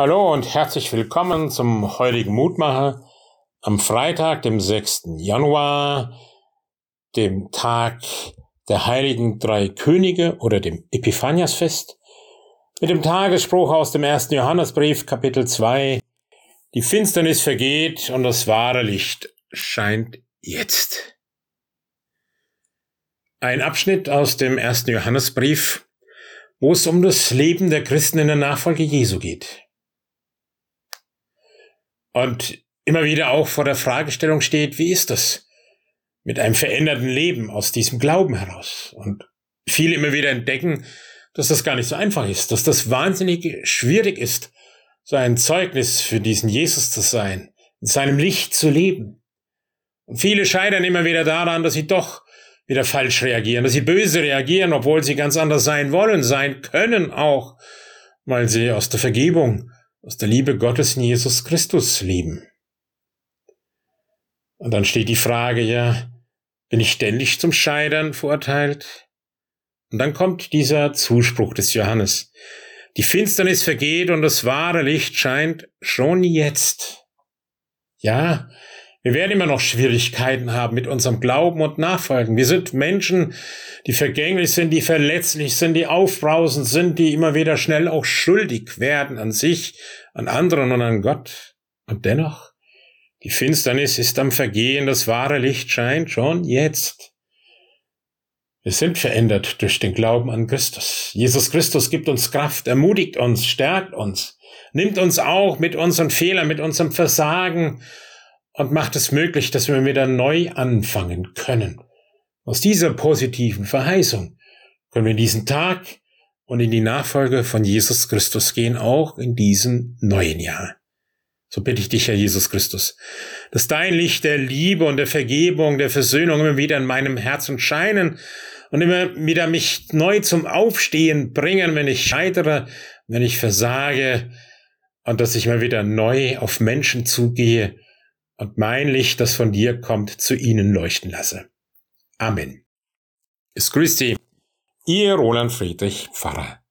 Hallo und herzlich willkommen zum heutigen Mutmacher am Freitag, dem 6. Januar, dem Tag der heiligen drei Könige oder dem Epiphaniasfest, mit dem Tagesspruch aus dem ersten Johannesbrief, Kapitel 2. Die Finsternis vergeht und das wahre Licht scheint jetzt. Ein Abschnitt aus dem ersten Johannesbrief, wo es um das Leben der Christen in der Nachfolge Jesu geht und immer wieder auch vor der Fragestellung steht, wie ist das mit einem veränderten Leben aus diesem Glauben heraus? Und viele immer wieder entdecken, dass das gar nicht so einfach ist, dass das wahnsinnig schwierig ist, so ein Zeugnis für diesen Jesus zu sein, in seinem Licht zu leben. Und viele scheitern immer wieder daran, dass sie doch wieder falsch reagieren, dass sie böse reagieren, obwohl sie ganz anders sein wollen, sein können auch, weil sie aus der Vergebung aus der Liebe Gottes in Jesus Christus lieben. Und dann steht die Frage, ja, bin ich ständig zum Scheitern verurteilt? Und dann kommt dieser Zuspruch des Johannes. Die Finsternis vergeht und das wahre Licht scheint schon jetzt. Ja, wir werden immer noch Schwierigkeiten haben mit unserem Glauben und Nachfolgen. Wir sind Menschen, die vergänglich sind, die verletzlich sind, die aufbrausend sind, die immer wieder schnell auch schuldig werden an sich, an anderen und an Gott. Und dennoch, die Finsternis ist am Vergehen, das wahre Licht scheint schon jetzt. Wir sind verändert durch den Glauben an Christus. Jesus Christus gibt uns Kraft, ermutigt uns, stärkt uns, nimmt uns auch mit unseren Fehlern, mit unserem Versagen, und macht es möglich, dass wir wieder neu anfangen können. Aus dieser positiven Verheißung können wir in diesen Tag und in die Nachfolge von Jesus Christus gehen, auch in diesem neuen Jahr. So bitte ich dich, Herr Jesus Christus, dass dein Licht der Liebe und der Vergebung, der Versöhnung immer wieder in meinem Herzen scheinen und immer wieder mich neu zum Aufstehen bringen, wenn ich scheitere, wenn ich versage und dass ich mal wieder neu auf Menschen zugehe, und mein Licht, das von dir kommt, zu ihnen leuchten lasse. Amen. Es grüßt Sie, Ihr Roland Friedrich Pfarrer.